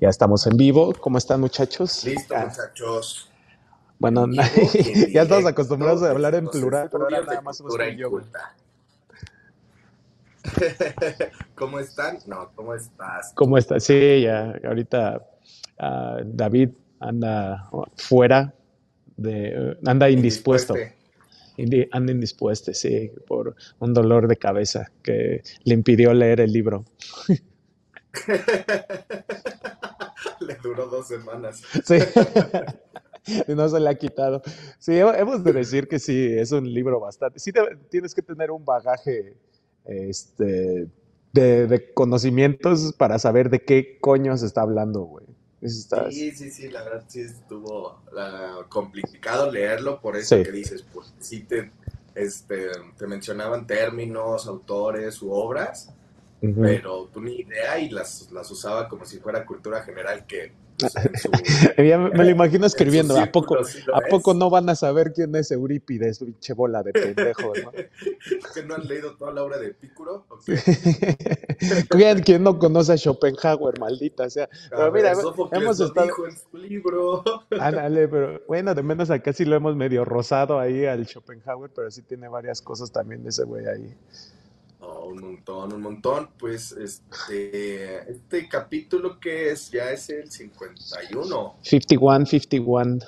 Ya estamos en vivo. ¿Cómo están, muchachos? Listo, muchachos. Bueno, vivo ya estamos acostumbrados a hablar en plural, pero ahora nada más somos yo. ¿Cómo están? No, ¿cómo estás? ¿Cómo está? Sí, ya ahorita ah, David anda fuera de, anda indispuesto, Indi- anda indispuesto, sí, por un dolor de cabeza que le impidió leer el libro. Le duró dos semanas. Sí. Y no se le ha quitado. Sí, he- hemos de decir que sí, es un libro bastante. Sí, te- tienes que tener un bagaje este, de, de conocimientos para saber de qué coño se está hablando, güey. Está- Sí, sí, sí, la verdad sí estuvo la- complicado leerlo, por eso Sí. que dices, pues sí te, este, te mencionaban términos, autores u obras, Pero tú ni idea y las, las usaba como si fuera cultura general que pues, su, Ya me me lo imagino escribiendo. ¿A poco, sí ¿A es. poco no van a saber quién es Eurípides, pinche bola de pendejos, no? que no han leído toda la obra de Epicuro. Ok. ¿Quién, quién no conoce a Schopenhauer, maldita sea? Pero mira, hemos estado- dijo en su libro. Ándale, pero bueno, de menos acá sí lo hemos medio rozado ahí al Schopenhauer, pero sí tiene varias cosas también de ese güey ahí. Oh, un montón, un montón. Pues este, este capítulo que es, ya es el 51. 51, 51.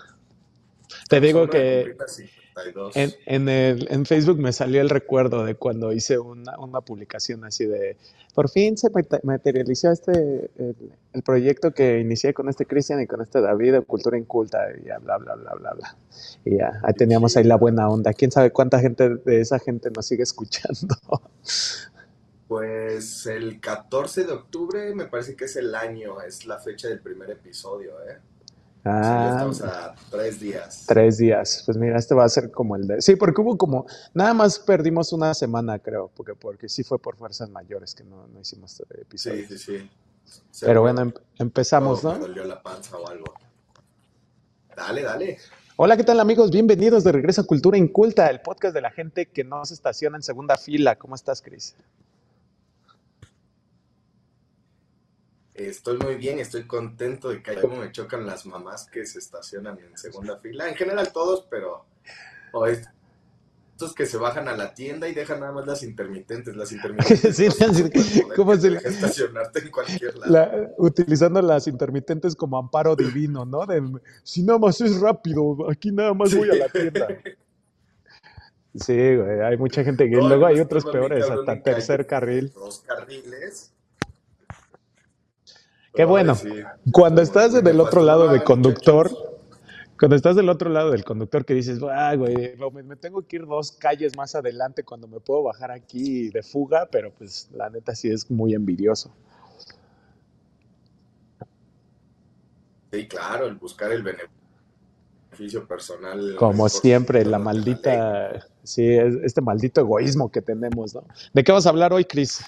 Te digo que cumplir 52. en, en el, en Facebook me salió el recuerdo de cuando hice una, una publicación así de, por fin se mate- materializó este, el, el proyecto que inicié con este Cristian y con este David de Cultura Inculta y ya, bla, bla, bla, bla, bla. Y ya, ahí teníamos ahí la buena onda. ¿Quién sabe cuánta gente de esa gente nos sigue escuchando? Pues el 14 de octubre me parece que es el año, es la fecha del primer episodio, ¿eh? Ya Ah, estamos a tres días. Tres días. Pues mira, este va a ser como el de... Sí, porque hubo como... Nada más perdimos una semana, creo, porque, porque sí fue por fuerzas mayores que no, no hicimos episodio. Sí, sí, sí. Pero bueno, em- empezamos, me ¿no? dolió la panza o algo. Dale, dale. Hola, ¿qué tal amigos? Bienvenidos de regreso a Cultura Inculta, el podcast de la gente que no se estaciona en segunda fila. ¿Cómo estás, Cris? Estoy muy bien, estoy contento de que como me chocan las mamás que se estacionan en segunda fila. En general todos, pero estos que se bajan a la tienda y dejan nada más las intermitentes. Las intermitentes Sí, no sí, ¿cómo se le- estacionarte en cualquier lado. La- utilizando las intermitentes como amparo divino, ¿no? De, si nada más es rápido, aquí nada más voy a la tienda. Sí, güey, hay mucha gente que... No, luego hay otros peores, hasta tercer carril. Dos carriles. Qué bueno. Cuando estás del otro lado de conductor, cuando estás del otro lado del conductor que dices, ah, güey, me, me tengo que ir dos calles más adelante cuando me puedo bajar aquí de fuga, pero pues la neta sí es muy envidioso. Sí, claro, el buscar el beneficio personal. Como siempre, la maldita, sí, es- este maldito egoísmo que tenemos, ¿no? ¿De qué vas a hablar hoy, Cris?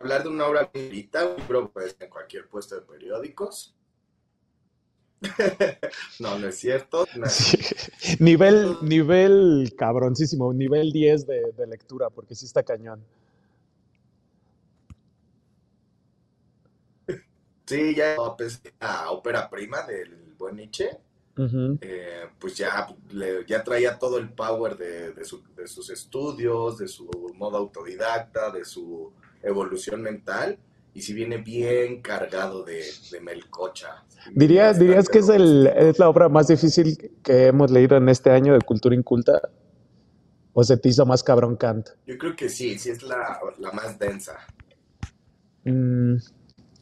Hablar de una obra bonita, un libro pues, en cualquier puesto de periódicos. no, no es cierto. No, Sí. Nivel, nivel cabroncísimo, nivel 10 de, de lectura, porque sí está cañón. Sí, ya pues, la ópera prima del buen Nietzsche, eh, pues ya, le- ya traía todo el power de, de su- de sus estudios, de su modo autodidacta, de su evolución mental, y si viene bien cargado de, de melcocha. ¿Dirías, dirías que es, el, es la obra más difícil que hemos leído en este año de Cultura Inculta? ¿O se te hizo más cabrón Kant? Yo creo que sí, sí es la, la más densa. Mm,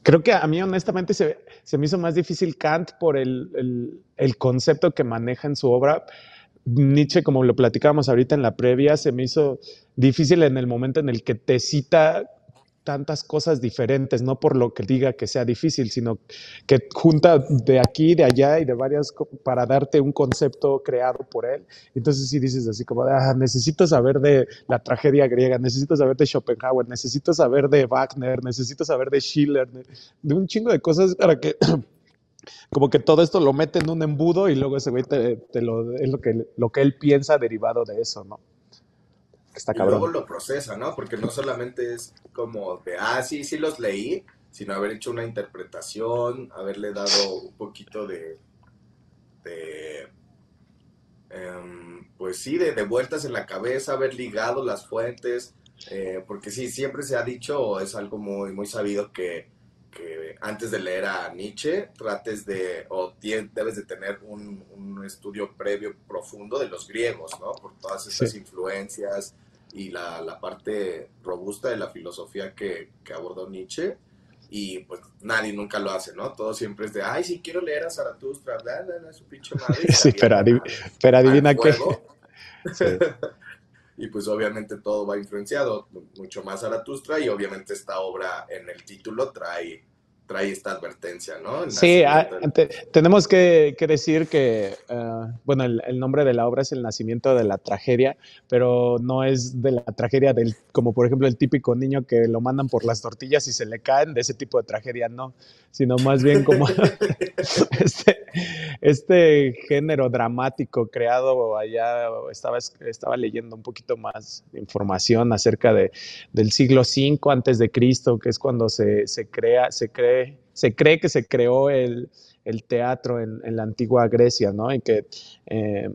creo que a mí honestamente se, se me hizo más difícil Kant por el, el- el concepto que maneja en su obra. Nietzsche, como lo platicábamos ahorita en la previa, se me hizo difícil en el momento en el que te cita tantas cosas diferentes, no por lo que diga que sea difícil, sino que junta de aquí, de allá y de varias para darte un concepto creado por él. Entonces sí dices así como, "Ah, necesito saber de la tragedia griega, necesito saber de Schopenhauer, necesito saber de Wagner, necesito saber de Schiller, de, de un chingo de cosas para que como que todo esto lo mete en un embudo y luego ese güey te, te lo, es lo que, lo que él piensa derivado de eso, ¿no? Está y luego lo procesa, ¿no? Porque no solamente es como de, ah, sí, sí los leí, sino haber hecho una interpretación, haberle dado un poquito de, de em, pues sí, de, de, vueltas en la cabeza, haber ligado las fuentes, eh, porque sí, siempre se ha dicho, es algo muy, muy sabido que, que antes de leer a Nietzsche, trates de, o debes de tener un, un, estudio previo profundo de los griegos, ¿no? Por todas esas sí. influencias y la, la, parte robusta de la filosofía que, que abordó Nietzsche y pues nadie nunca lo hace, ¿no? Todo siempre es de, ay, sí, quiero leer a Zaratustra, bla, bla, bla, su pinche madre. Sí, pero, adiv pero adivina qué. Sí. y pues obviamente todo va influenciado mucho más a Zaratustra y obviamente esta obra en el título trae trae esta advertencia, ¿no? Sí, a, te, tenemos que, que, decir que, uh, bueno, el, el, nombre de la obra es el nacimiento de la tragedia, pero no es de la tragedia del, como por ejemplo el típico niño que lo mandan por las tortillas y se le caen, de ese tipo de tragedia, no, sino más bien como este, este género dramático creado allá, estaba, estaba leyendo un poquito más información acerca de, del siglo V antes de Cristo, que es cuando se, se crea, se crea se cree que se creó el, el teatro en, en, la antigua Grecia, ¿no? Y que eh,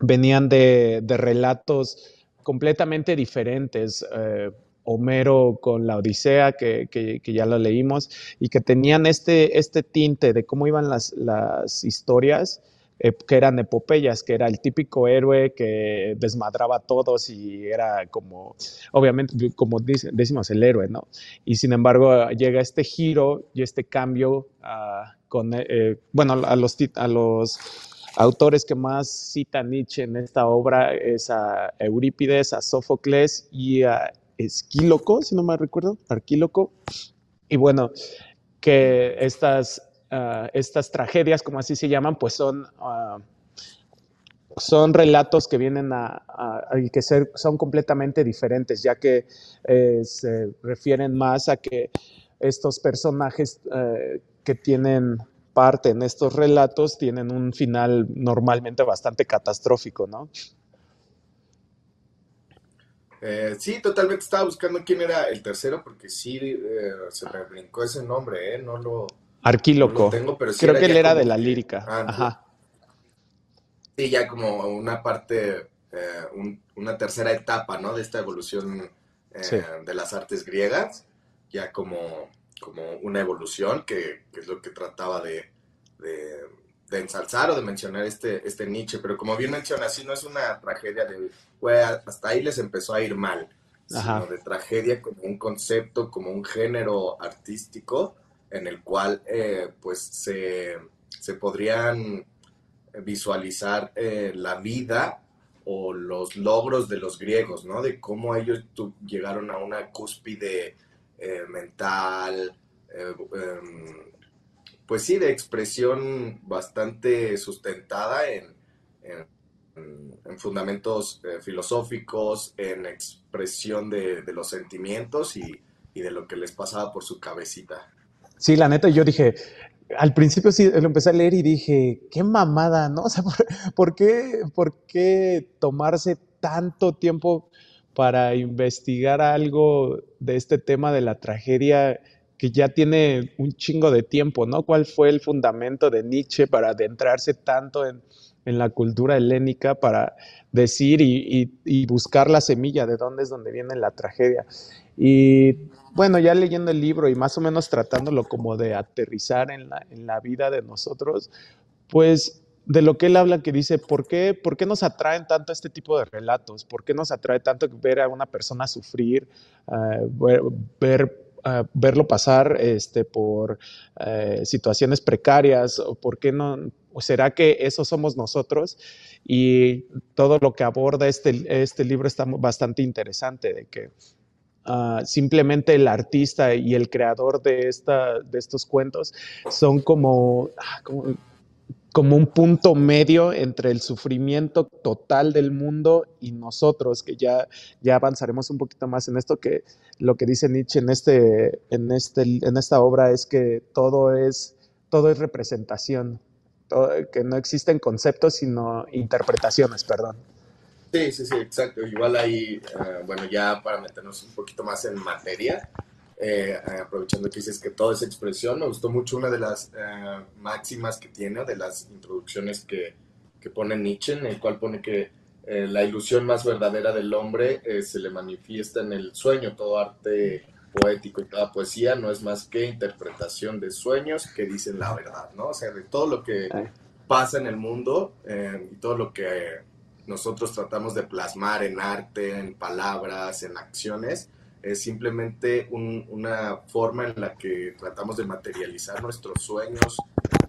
venían de, de, relatos completamente diferentes. Eh, Homero con la Odisea, que, que, que, ya lo leímos, y que tenían este, este tinte de cómo iban las, las historias eh, que eran epopeyas, que era el típico héroe que desmadraba a todos y era como, obviamente, como decimos, el héroe, ¿no? Y sin embargo llega este giro y este cambio uh, con, eh, bueno, a los, a los autores que más cita Nietzsche en esta obra es a Eurípides, a Sófocles y a Esquíloco, si no me recuerdo, Arquíloco. Y bueno, que estas uh, estas tragedias, como así se llaman, pues son, uh, son relatos que vienen a, a, que ser, son completamente diferentes, ya que eh, se refieren más a que estos personajes eh, que tienen parte en estos relatos tienen un final normalmente bastante catastrófico, ¿no? Eh, sí, totalmente estaba buscando quién era el tercero porque sí se me brincó ese nombre, ¿eh? No lo, Arquíloco. No tengo, pero sí Creo que él era de la lírica. Ah, Ajá. Sí, ya como una parte, eh, un, una tercera etapa, ¿no? De esta evolución eh, sí. de las artes griegas, ya como, como una evolución, que, que es lo que trataba de, de, de, ensalzar o de mencionar este, este Nietzsche. Pero como bien menciona, sí no es una tragedia de, güey, hasta ahí les empezó a ir mal, Ajá. sino de tragedia como un concepto, como un género artístico en el cual eh, pues se, se, podrían visualizar eh, la vida o los logros de los griegos, ¿no? De cómo ellos llegaron a una cúspide eh, mental, em, pues sí, de expresión bastante sustentada en, en, en fundamentos filosóficos, en expresión de, de los sentimientos y, y de lo que les pasaba por su cabecita. Sí, la neta, yo dije, al principio sí lo empecé a leer y dije, qué mamada, ¿no? O sea, ¿por, ¿por, qué, ¿por qué tomarse tanto tiempo para investigar algo de este tema de la tragedia que ya tiene un chingo de tiempo, ¿no? ¿Cuál fue el fundamento de Nietzsche para adentrarse tanto en, en la cultura helénica para decir y, y, y, buscar la semilla de dónde es donde viene la tragedia? Y bueno, ya leyendo el libro y más o menos tratándolo como de aterrizar en la, en la vida de nosotros, pues de lo que él habla, que dice, ¿por qué, ¿por qué nos atraen tanto este tipo de relatos? ¿Por qué nos atrae tanto ver a una persona sufrir, uh, ver, uh, verlo pasar este, por uh, situaciones precarias? ¿O por qué no? ¿O será que eso somos nosotros? Y todo lo que aborda este, este libro está bastante interesante, de que Simplemente el artista y el creador de, esta, de estos cuentos son como, ah, como, como, un punto medio entre el sufrimiento total del mundo y nosotros, que ya, ya avanzaremos un poquito más en esto, que lo que dice Nietzsche en, este, en, este, en esta obra es que todo es, todo es representación, que no existen conceptos, sino interpretaciones, perdón. Sí, sí, sí, exacto. Igual ahí, eh, bueno, ya para meternos un poquito más en materia, eh, aprovechando que dices que todo es expresión, me gustó mucho una de las máximas que tiene, de las introducciones que, que pone Nietzsche, en el cual pone que la ilusión más verdadera del hombre se le manifiesta en el sueño, todo arte poético y toda poesía no es más que interpretación de sueños que dicen la verdad, ¿no? O sea, de todo lo que pasa en el mundo y todo lo que nosotros tratamos de plasmar en arte, en palabras, en acciones, es simplemente una forma en la que tratamos de materializar nuestros sueños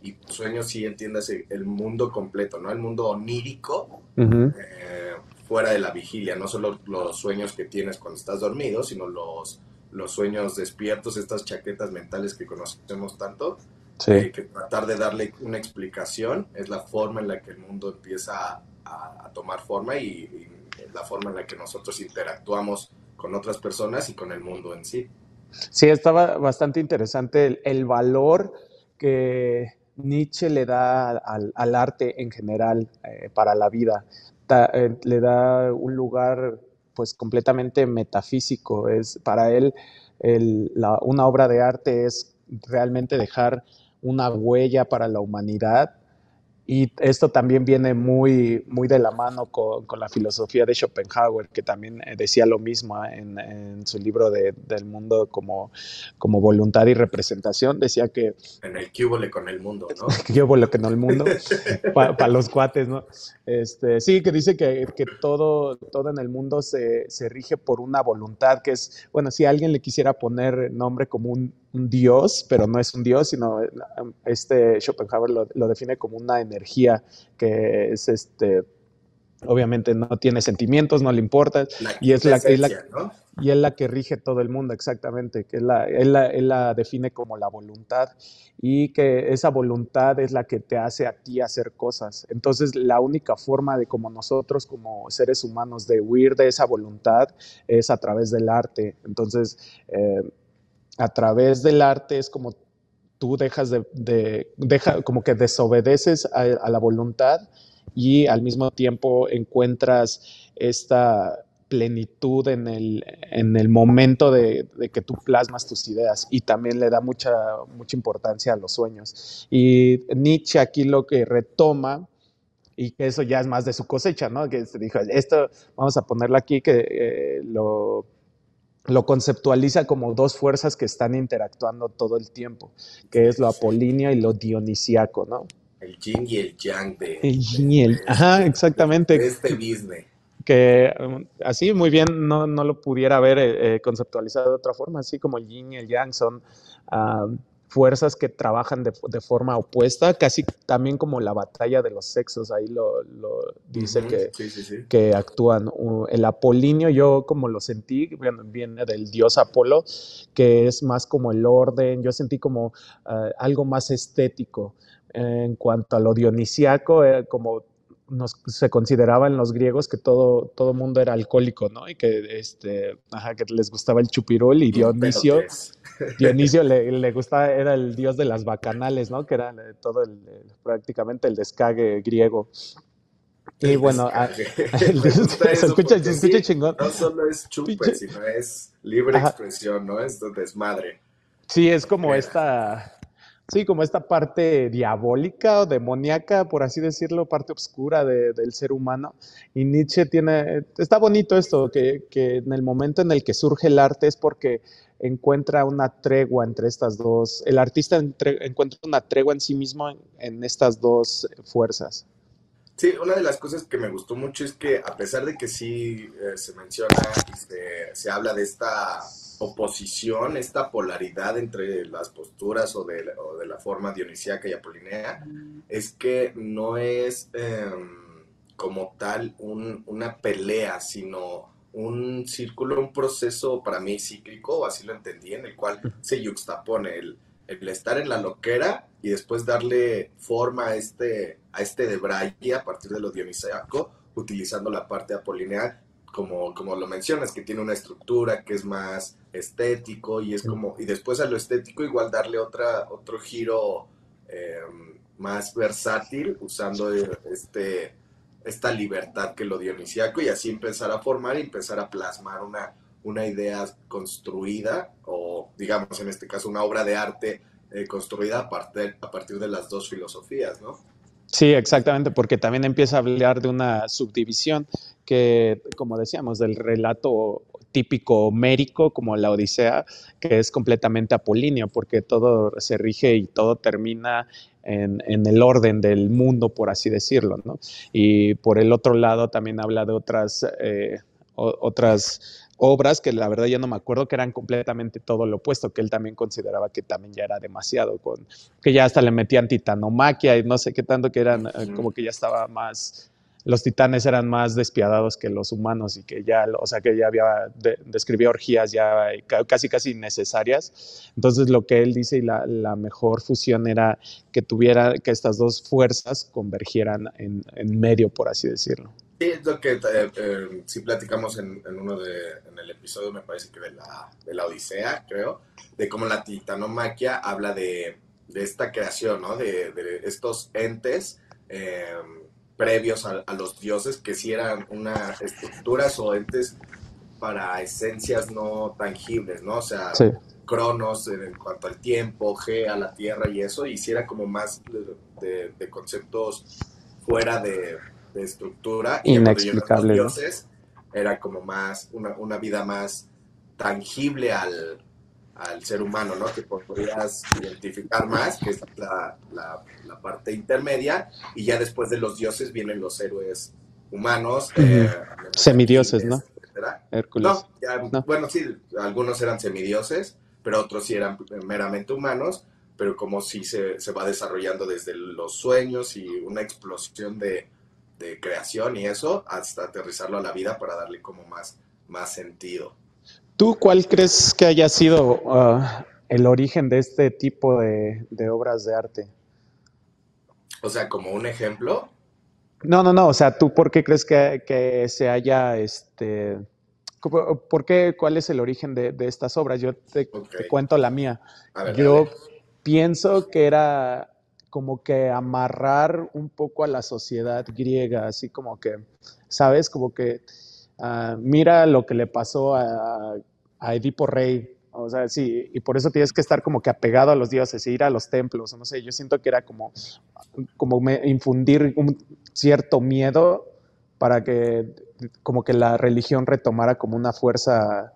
y sueños sí entiéndase el mundo completo, ¿no? El mundo onírico eh, fuera de la vigilia, no solo los sueños que tienes cuando estás dormido, sino los los sueños despiertos, estas chaquetas mentales que conocemos tanto, sí. Eh, que tratar de darle una explicación es la forma en la que el mundo empieza a, tomar forma y, la forma en la que nosotros interactuamos con otras personas y con el mundo en sí. Sí, estaba bastante interesante el, valor que Nietzsche le da al, arte en general eh, para la vida. Eh, le da un lugar pues completamente metafísico. Es, para él una obra de arte es realmente dejar una huella para la humanidad y esto también viene muy, muy de la mano con, la filosofía de Schopenhauer, que también eh, decía lo mismo ¿eh? en, su libro de, del mundo como, como voluntad y representación. Decía que... En el cúbole con el mundo, ¿no? cúbole con el mundo, para los cuates, ¿no? Este, sí, que dice que, que todo, todo en el mundo se, se rige por una voluntad, que es, bueno, si alguien le quisiera poner nombre como un un dios, pero no es un dios, sino este Schopenhauer lo, define como una energía que es este, obviamente no tiene sentimientos, no le importa, y es la, que y es la que rige todo el mundo, exactamente, que la, él, la, define como la voluntad y que esa voluntad es la que te hace a ti hacer cosas. Entonces, la única forma de como nosotros como seres humanos de huir de esa voluntad es a través del arte. Entonces, eh, a través del arte es como tú dejas de, deja, como que desobedeces a, la voluntad y al mismo tiempo encuentras esta plenitud en el, en el momento de, que tú plasmas tus ideas y también le da mucha, mucha importancia a los sueños. Y Nietzsche aquí lo que retoma, y que eso ya es más de su cosecha, ¿no? Que se dijo, esto vamos a ponerlo aquí, que eh, lo lo conceptualiza como dos fuerzas que están interactuando todo el tiempo, que es lo apolíneo y lo dionisiaco, ¿no? El yin y el yang de... El yin y el... ajá, exactamente. este Disney. Que um, así muy bien no, lo pudiera haber eh, eh, conceptualizado de otra forma, así como el yin y el yang son... Ah, fuerzas que trabajan de, forma opuesta, casi también como la batalla de los sexos, ahí lo, dice que, que actúan. El apolíneo, yo como lo sentí, viene del dios Apolo, que es más como el orden, yo sentí como eh, algo más estético. En cuanto a lo dionisiaco, eh, como se consideraba en los griegos que todo, todo mundo era alcohólico, ¿no? Y que, este, que les gustaba el chupirul y Dionisio, Dionisio le, le, gustaba, era el dios de las bacanales, ¿no? Que era eh, todo el, prácticamente el descague griego. Y bueno, se, escucha, chingón. No solo es chupe, sino es libre expresión, ¿no? Es desmadre. Sí, es como esta Sí, como esta parte diabólica o demoníaca, por así decirlo, parte oscura del ser humano. Y Nietzsche tiene, está bonito esto, que, en el momento en el que surge el arte es porque encuentra una tregua entre estas dos, el artista encuentra una tregua en sí mismo en, estas dos fuerzas. Sí, una de las cosas que me gustó mucho es que a pesar de que sí eh, se menciona y se habla de esta oposición, esta polaridad entre las posturas o de, la forma dionisíaca y apolinea, es que no es em, como tal una pelea, sino un círculo, un proceso para mí cíclico, así lo entendí, en el cual se yuxtapone el, el estar en la loquera y después darle forma a este, a este de Braille a partir de lo dionisíaco, utilizando la parte apolinea como, como lo mencionas, que tiene una estructura que es más estético y es como, y después a lo estético igual darle otra, otro giro em, más versátil usando este esta libertad que lo dionisíaco y así empezar a formar y empezar a plasmar una, una idea construida o digamos en este caso una obra de arte eh, construida a partir, a partir de las dos filosofías, ¿no? Sí, exactamente, porque también empieza a hablar de una subdivisión que, como decíamos, del relato típico mérico como la Odisea, que es completamente apolíneo, porque todo se rige y todo termina en, el orden del mundo, por así decirlo. ¿no? Y por el otro lado también habla de otras, eh, otras obras que la verdad ya no me acuerdo que eran completamente todo lo opuesto, que él también consideraba que también ya era demasiado, con, que ya hasta le metían titanomaquia y no sé qué tanto, que eran eh, como que ya estaba más, los titanes eran más despiadados que los humanos y que ya, o sea, que ya había, describía orgías ya casi, casi necesarias. Entonces lo que él dice y la, la mejor fusión era que tuviera, que estas dos fuerzas convergieran en, en medio, por así decirlo. Sí, es lo que eh, eh, sí platicamos en, uno de, en el episodio, me parece que de la, de la Odisea, creo, de cómo la titanomaquia habla de, de esta creación, ¿no? De, de estos entes em, previos a, los dioses que sí eran unas estructuras o entes para esencias no tangibles, ¿no? O sea, Cronos en cuanto al tiempo, G a la tierra y eso, y sí era como más de conceptos fuera de de estructura. Y Inexplicable. Los dioses era como más, una, una vida más tangible al, al, ser humano, ¿no? Que podrías identificar más, que es la, la, parte intermedia, y ya después de los dioses vienen los héroes humanos. Eh, semidioses, ¿no? Hércules. No, bueno, sí, algunos eran semidioses, pero otros sí eran meramente humanos, pero como si se, se va desarrollando desde los sueños y una explosión de, de creación y eso, hasta aterrizarlo a la vida para darle como más, más sentido. ¿Tú cuál crees que haya sido uh, el origen de este tipo de, obras de arte? O sea, como un ejemplo. No, no, no. O sea, ¿tú por qué crees que, se haya, este, por qué, cuál es el origen de, estas obras? Yo te, cuento la mía. Yo pienso que era como que amarrar un poco a la sociedad griega, así como que, ¿sabes? Como que ah, mira lo que le pasó a, Edipo Rey, o sea, sí, y por eso tienes que estar como que apegado a los dioses, ir a los templos, no sé, yo siento que era como, como infundir un cierto miedo para que como que la religión retomara como una fuerza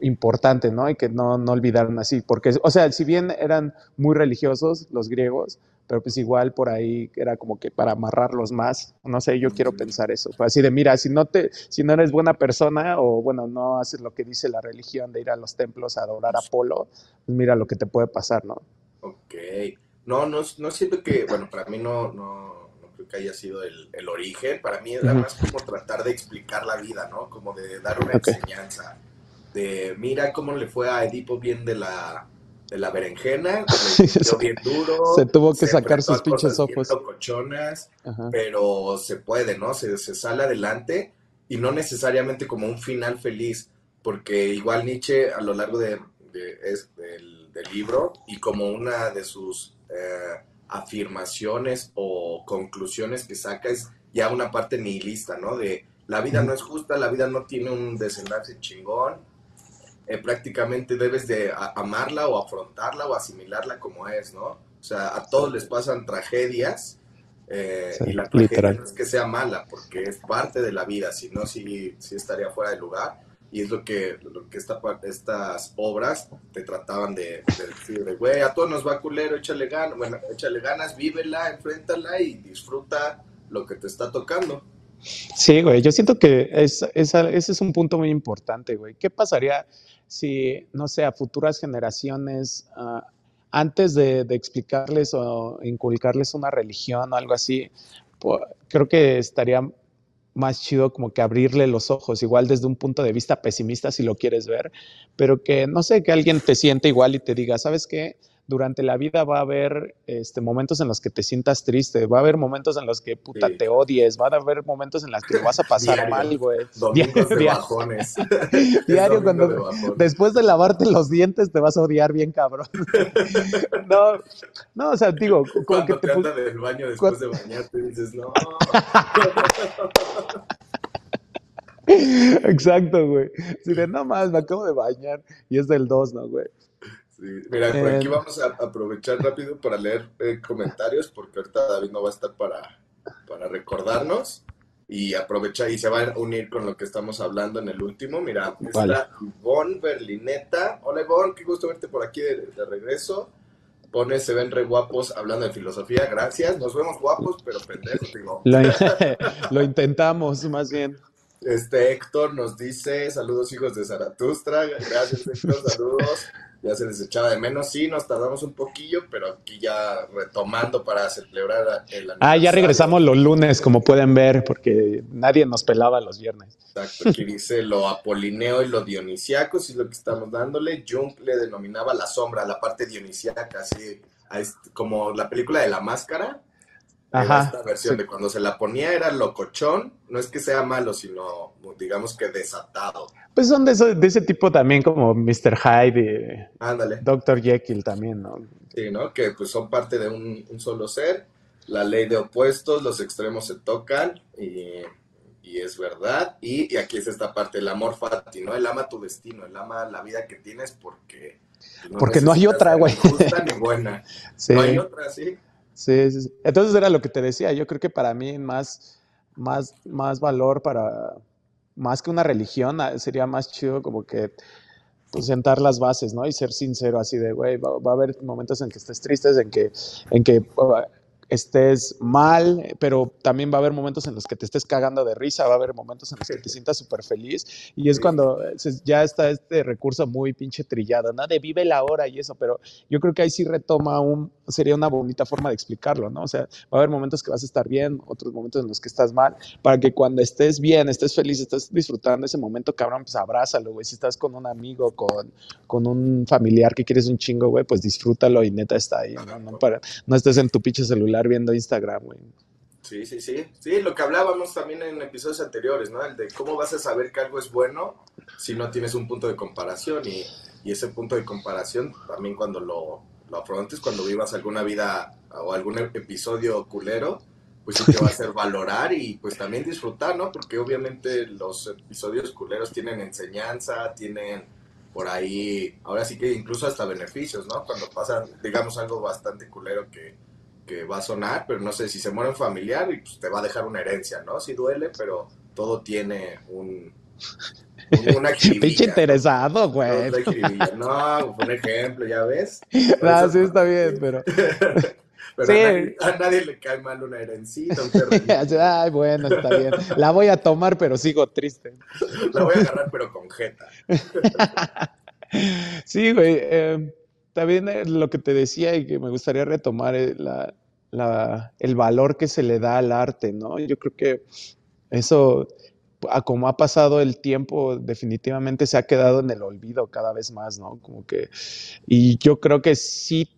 importante, ¿no? Y que no, no olvidaran así, porque, o sea, si bien eran muy religiosos los griegos, pero pues igual por ahí era como que para amarrarlos más, no sé, yo quiero pensar eso, así de mira, si no te, si no eres buena persona o bueno, no haces lo que dice la religión de ir a los templos a adorar a Apolo, pues mira lo que te puede pasar, ¿no? Ok, no, no, no siento que, bueno, para mí no, no, no creo que haya sido el, el origen, para mí es más como tratar de explicar la vida, ¿no? Como de dar una enseñanza, de mira cómo le fue a Edipo bien de la de la berenjena, se bien duro. Se tuvo que sacar sus pinches ojos. cochonas, pero se puede, ¿no? Se, se, sale adelante y no necesariamente como un final feliz, porque igual Nietzsche a lo largo de, es, del, del, libro y como una de sus eh, afirmaciones o conclusiones que saca es ya una parte nihilista, ¿no? De la vida no es justa, la vida no tiene un desenlace chingón, eh, prácticamente debes de amarla o afrontarla o asimilarla como es, ¿no? O sea, a todos les pasan tragedias eh, y la tragedia no es que sea mala, porque es parte de la vida, si no, sí, sí estaría fuera de lugar. Y es lo que, lo que esta, estas obras te trataban de, decir, de, güey, a todos nos va culero, échale ganas, bueno, échale ganas, vívela, enfréntala y disfruta lo que te está tocando. Sí, güey, yo siento que ese es un punto muy importante, güey. ¿Qué pasaría si, no sé, a futuras generaciones, ah, antes de, explicarles o inculcarles una religión o algo así, creo que estaría más chido como que abrirle los ojos, igual desde un punto de vista pesimista si lo quieres ver, pero que, no sé, que alguien te siente igual y te diga, ¿sabes qué? Durante la vida va a haber este, momentos en los que te sientas triste, va a haber momentos en los que puta te odies, van a haber momentos en los que vas a pasar mal, güey. Domingos de bajones. Diario cuando después de lavarte los dientes te vas a odiar bien cabrón. no, no, o sea, digo, como que te, te del baño después de bañarte dices, no. Exacto, güey. Si de no más, me acabo de bañar y es del 2, ¿no, güey? Sí. Mira, por aquí vamos a aprovechar rápido para leer eh, comentarios, porque ahorita David no va a estar para, para recordarnos y aprovechar y se va a unir con lo que estamos hablando en el último. Mira, está Ivonne Berlineta. Hola Ivonne, qué gusto verte por aquí de, regreso. Pone, se ven re guapos hablando de filosofía. Gracias, nos vemos guapos, pero pendejos, digo. Lo, lo intentamos, más bien. Este Héctor nos dice, saludos hijos de Zaratustra, gracias Héctor, saludos. Ya se les echaba de menos, sí, nos tardamos un poquillo, pero aquí ya retomando para celebrar el aniversario. Ah, ya regresamos los lunes, como pueden ver, porque nadie nos pelaba los viernes. Exacto, aquí dice lo apolineo y lo dionisiaco, si es lo que estamos dándole. Jung le denominaba la sombra, la parte dionisiaca, así como la película de la máscara Ajá, esta versión de cuando se la ponía era locochón, no es que sea malo, sino digamos que desatado. Pues son de, ese tipo también como Mr. Hyde y Ándale. Dr. Jekyll también, ¿no? Sí, ¿no? Que pues son parte de un, solo ser, la ley de opuestos, los extremos se tocan y, es verdad. Y, aquí es esta parte, el amor fati, ¿no? El ama tu destino, el ama la vida que tienes porque... porque no hay otra, güey. No hay otra, sí. Sí, sí, Entonces era lo que te decía. Yo creo que para mí más, más, más valor para, más que una religión, ah, sería más chido como que pues, sentar las bases, ¿no? Y ser sincero así de, güey, va, va, a haber momentos en que estés tristes, en que, en que estés mal, pero también va a haber momentos en los que te estés cagando de risa, va a haber momentos en los que te sientas súper feliz y es cuando ya está este recurso muy pinche trillado, ¿no? De vive la hora y eso, pero yo creo que ahí sí retoma un, sería una bonita forma de explicarlo, ¿no? O sea, va a haber momentos que vas a estar bien, otros momentos en los que estás mal, para que cuando estés bien, estés feliz, estés disfrutando ese momento, cabrón, pues abrázalo, güey. Si estás con un amigo, con, con un familiar que quieres un chingo, güey, pues disfrútalo y neta está ahí, ¿no? No, para, no estés en tu pinche celular viendo Instagram, güey. Sí, sí, sí. Sí, lo que hablábamos también en episodios anteriores, ¿no? El de cómo vas a saber que algo es bueno si no tienes un punto de comparación. Y, ese punto de comparación también cuando lo, lo afrontes, cuando vivas alguna vida o algún episodio culero, pues sí te va a hacer valorar y pues también disfrutar, ¿no? Porque obviamente los episodios culeros tienen enseñanza, tienen por ahí, ahora sí que incluso hasta beneficios, ¿no? Cuando pasan, digamos, algo bastante culero que que va a sonar, pero no sé si se muere un familiar y pues te va a dejar una herencia, ¿no? Sí duele, pero todo tiene un, una Pinche interesado, güey. No, un ejemplo, ya ves. No, sí está bien, pero. pero sí. a, nadie, le cae mal una herencita, un Ay, bueno, está bien. La voy a tomar, pero sigo triste. La voy a agarrar, pero con jeta. sí, güey. Eh, también eh, lo que te decía y que me gustaría retomar es el valor que se le da al arte, ¿no? Yo creo que eso, como ha pasado el tiempo, definitivamente se ha quedado en el olvido cada vez más, ¿no? Como que, y yo creo que sí,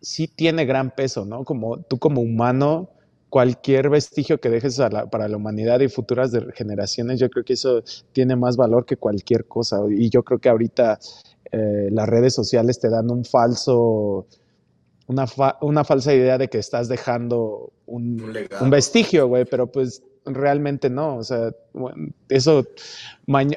sí tiene gran peso, ¿no? Como tú como humano, cualquier vestigio que dejes para la humanidad y futuras generaciones, yo creo que eso tiene más valor que cualquier cosa. Y yo creo que ahorita eh, las redes sociales te dan un falso, una, una, falsa idea de que estás dejando un, un vestigio, güey, pero pues realmente no, o sea, eso,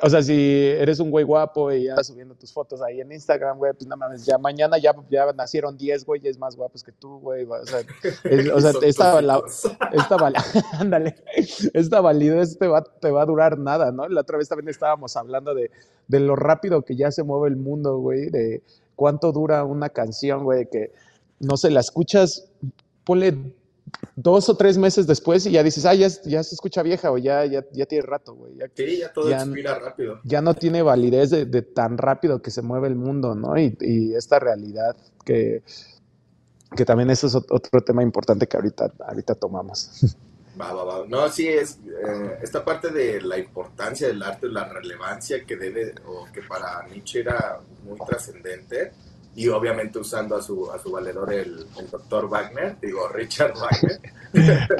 o sea, si eres un güey guapo y ya subiendo tus fotos ahí en Instagram, güey, pues no mames, ya mañana ya, ya nacieron 10 güeyes más guapos que tú, güey, o sea, o sea esta, esta, ándale, esta validez te va, te va a durar nada, ¿no? La otra vez también estábamos hablando de, de lo rápido que ya se mueve el mundo, güey, de cuánto dura una canción, güey, que no sé, la escuchas, ponle dos o tres meses después y ya dices, ah, ya, se escucha vieja o ya, ya, ya tiene rato, güey. Ya, sí, ya todo expira rápido. Ya no tiene validez de, tan rápido que se mueve el mundo, ¿no? Y, esta realidad que, que también eso es otro tema importante que ahorita, ahorita tomamos. Va, va, va. No, sí, es eh, esta parte de la importancia del arte, la relevancia que debe, o que para Nietzsche era muy trascendente, y obviamente usando a su, a su valedor el, el doctor Wagner, digo Richard Wagner.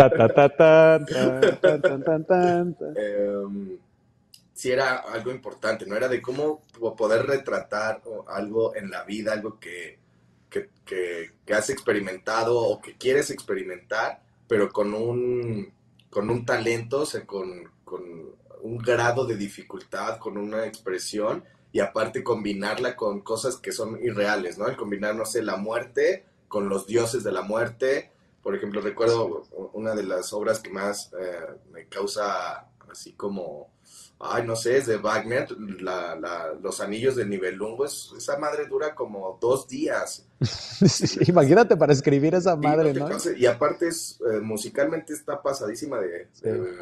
eh, sí era algo importante, ¿no? Era de cómo poder retratar algo en la vida, algo que, que, que, has experimentado o que quieres experimentar, pero con un, con un talento, o sea, con, con un grado de dificultad, con una expresión y aparte combinarla con cosas que son irreales, ¿no? El combinar, no sé, la muerte con los dioses de la muerte. Por ejemplo, recuerdo una de las obras que más eh, me causa así como, ay, no sé, es de Wagner, la, Los Anillos de Nibelungo, esa madre dura como dos días. imagínate para escribir esa madre, ¿no? y aparte es, eh, musicalmente está pasadísima de, de,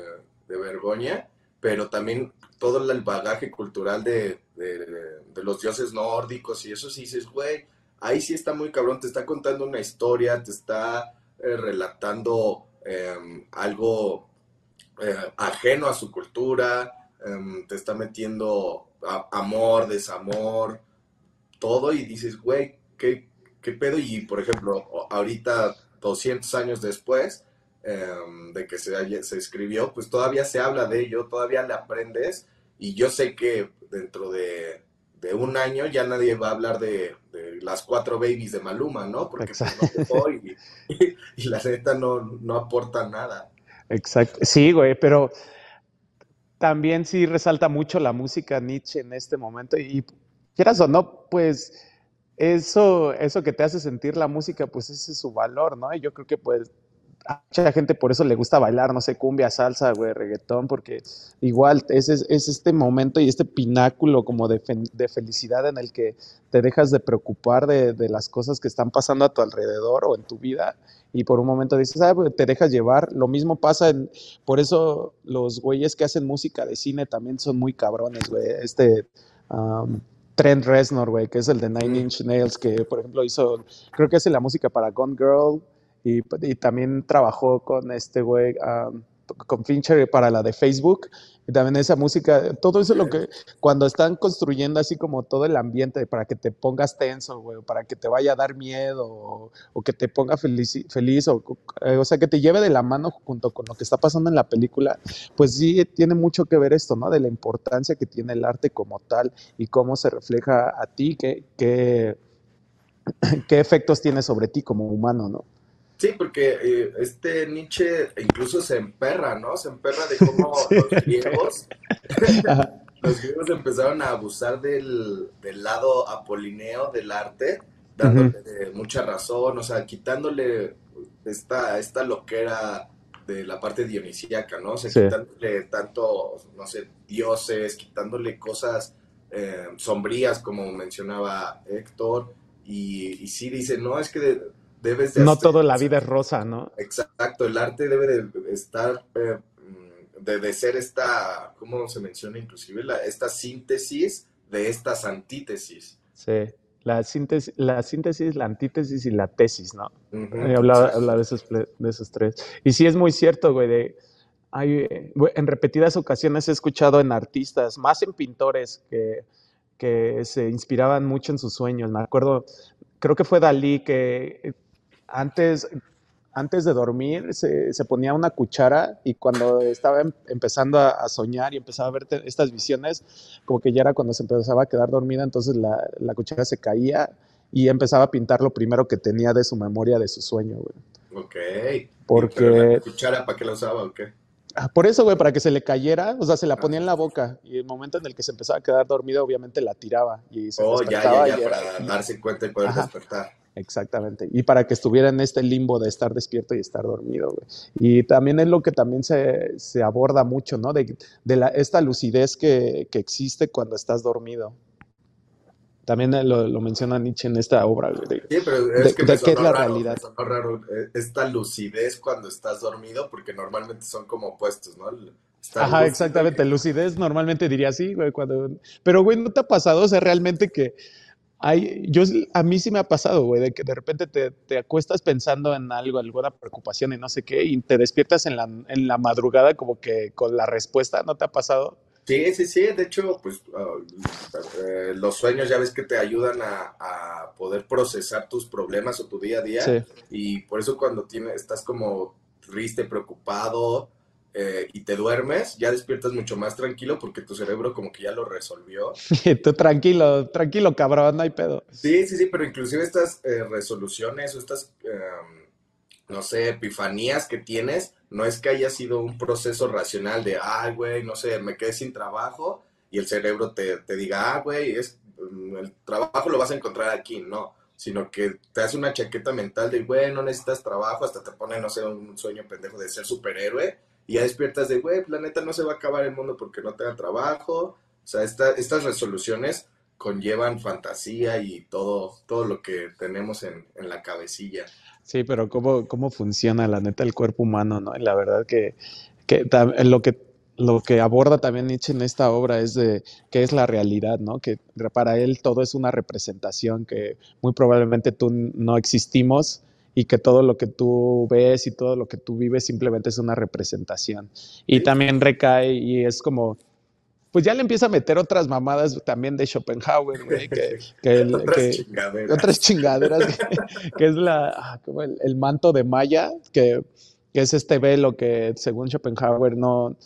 de vergoña, pero también todo el bagaje cultural de, los dioses nórdicos y eso sí dices, güey, ahí sí está muy cabrón, te está contando una historia, te está eh, relatando em, algo eh, ajeno a su cultura, em, te está metiendo amor, desamor, todo y dices, güey, ¿qué, ¿qué pedo? Y por ejemplo, ahorita, 200 años después, Em, de que se, se escribió, pues todavía se habla de ello, todavía le aprendes y yo sé que dentro de, un año ya nadie va a hablar de, las cuatro babies de Maluma, ¿no? Porque pues, no y, y, la neta no, no aporta nada. Exacto, sí, güey, pero también sí resalta mucho la música Nietzsche en este momento y quieras o no, pues eso, eso que te hace sentir la música, pues ese es su valor, ¿no? Y yo creo que pues mucha gente por eso le gusta bailar, no sé, cumbia, salsa, güey, reggaetón, porque igual es, es, este momento y este pináculo como de, de, felicidad en el que te dejas de preocupar de, de, las cosas que están pasando a tu alrededor o en tu vida y por un momento dices, ah, te dejas llevar. Lo mismo pasa en, por eso los güeyes que hacen música de cine también son muy cabrones, güey. Este... Trent Reznor, güey, que es el de Nine Inch Nails, que por ejemplo hizo, creo que hace la música para Gone Girl, y, también trabajó con este güey, con Fincher para la de Facebook. Y también esa música, todo eso lo que, cuando están construyendo así como todo el ambiente para que te pongas tenso, güey, para que te vaya a dar miedo o, que te ponga feliz, feliz o, eh, o sea, que te lleve de la mano junto con lo que está pasando en la película, pues sí tiene mucho que ver esto, ¿no? De la importancia que tiene el arte como tal y cómo se refleja a ti, qué, qué, qué efectos tiene sobre ti como humano, ¿no? Sí, porque eh, este Nietzsche incluso se emperra, ¿no? Se emperra de cómo los griegos, los griegos empezaron a abusar del, lado apolineo del arte, dándole mucha razón, o sea, quitándole esta, esta loquera de la parte dionisíaca, ¿no? O sea, quitándole tanto, no sé, dioses, quitándole cosas eh, sombrías, como mencionaba Héctor, y, y sí dice, no, es que... De, debes de... No todo la vida es rosa, ¿no? Exacto, el arte debe de estar, eh, de, ser esta, ¿cómo se menciona inclusive? La, esta síntesis de estas antítesis. Sí, la síntesis, la síntesis, la antítesis y la tesis, ¿no? He hablado, de, esos, de esos tres. Y sí es muy cierto, güey, de... Hay, en repetidas ocasiones he escuchado en artistas, más en pintores, que, que se inspiraban mucho en sus sueños. Me acuerdo, creo que fue Dalí que antes, antes de dormir se, ponía una cuchara y cuando estaba em, empezando a, soñar y empezaba a ver estas visiones, como que ya era cuando se empezaba a quedar dormida, entonces la, la, cuchara se caía y empezaba a pintar lo primero que tenía de su memoria, de su sueño, güey. Ok. Porque... ¿La cuchara para qué la usaba o qué? Ah, por eso, güey, para que se le cayera, o sea, se la ah. ponía en la boca y el momento en el que se empezaba a quedar dormido, obviamente la tiraba y se oh, ya, ya, ya, para darse cuenta y poder despertar. Exactamente. Y para que estuviera en este limbo de estar despierto y estar dormido. Y también es lo que también se, aborda mucho, ¿no? De, la, esta lucidez que, existe cuando estás dormido. También lo, menciona Nietzsche en esta obra. sí, pero es que qué es la realidad. raro eh, esta lucidez cuando estás dormido, porque normalmente son como opuestos, ¿no? Ajá, exactamente. Lucidez normalmente diría así, güey. Cuando... Pero, güey, ¿no te ha pasado? O sea, realmente que yo, a mí sí me ha pasado, güey, de que de repente te, te, acuestas pensando en algo, alguna preocupación y no sé qué, y te despiertas en la, en la madrugada como que con la respuesta, ¿no te ha pasado? Sí, sí, sí, de hecho, pues ah, eh, los sueños ya ves que te ayudan a, poder procesar tus problemas o tu día a día. Y por eso cuando tienes, estás como triste, preocupado eh, y te duermes, ya despiertas mucho más tranquilo porque tu cerebro como que ya lo resolvió. Tú tranquilo, tranquilo cabrón, no hay pedo. Sí, sí, sí, pero inclusive estas eh, resoluciones o estas, em, no sé, epifanías que tienes, no es que haya sido un proceso racional de, ay, güey, no sé, me quedé sin trabajo y el cerebro te, te diga, ah, güey, es, mm, el trabajo lo vas a encontrar aquí, no, sino que te hace una chaqueta mental de, güey, no necesitas trabajo, hasta te pone, no sé, un sueño pendejo de ser superhéroe, y ya despiertas de, güey, la neta no se va a acabar el mundo porque no tenga trabajo, o sea, estas resoluciones conllevan fantasía y todo, todo lo que tenemos en, en la cabecilla. Sí, pero ¿cómo, cómo funciona la neta el cuerpo humano, ¿no? La verdad que, que lo que lo que aborda también Nietzsche en esta obra es de qué es la realidad, ¿no? Que para él todo es una representación, que muy probablemente tú no existimos y que todo lo que tú ves y todo lo que tú vives simplemente es una representación. Y también recae y es como, pues ya le empieza a meter otras mamadas también de Schopenhauer, güey, que, otras, chingaderas. otras chingaderas, que, es la, ah, como el, manto de Maya, que, que es este velo que según Schopenhauer no,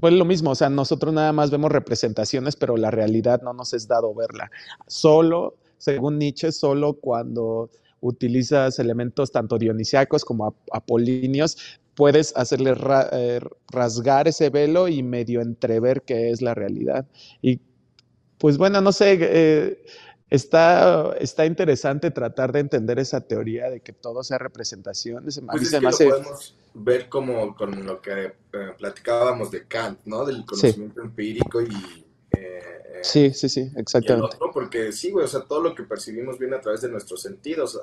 pues lo mismo, o sea, nosotros nada más vemos representaciones, pero la realidad no nos es dado verla. Solo, según Nietzsche, solo cuando utilizas elementos tanto dionisiacos como apolíneos, puedes hacerle eh, rasgar ese velo y medio entrever qué es la realidad. Y pues bueno, no sé, eh, está, está interesante tratar de entender esa teoría de que todo sea representación. Pues es lo podemos ver como con lo que eh, platicábamos de Kant, ¿no? Del conocimiento empírico y... Eh, eh, sí, sí, sí, exactamente. porque sí, güey, o sea, todo lo que percibimos viene a través de nuestros sentidos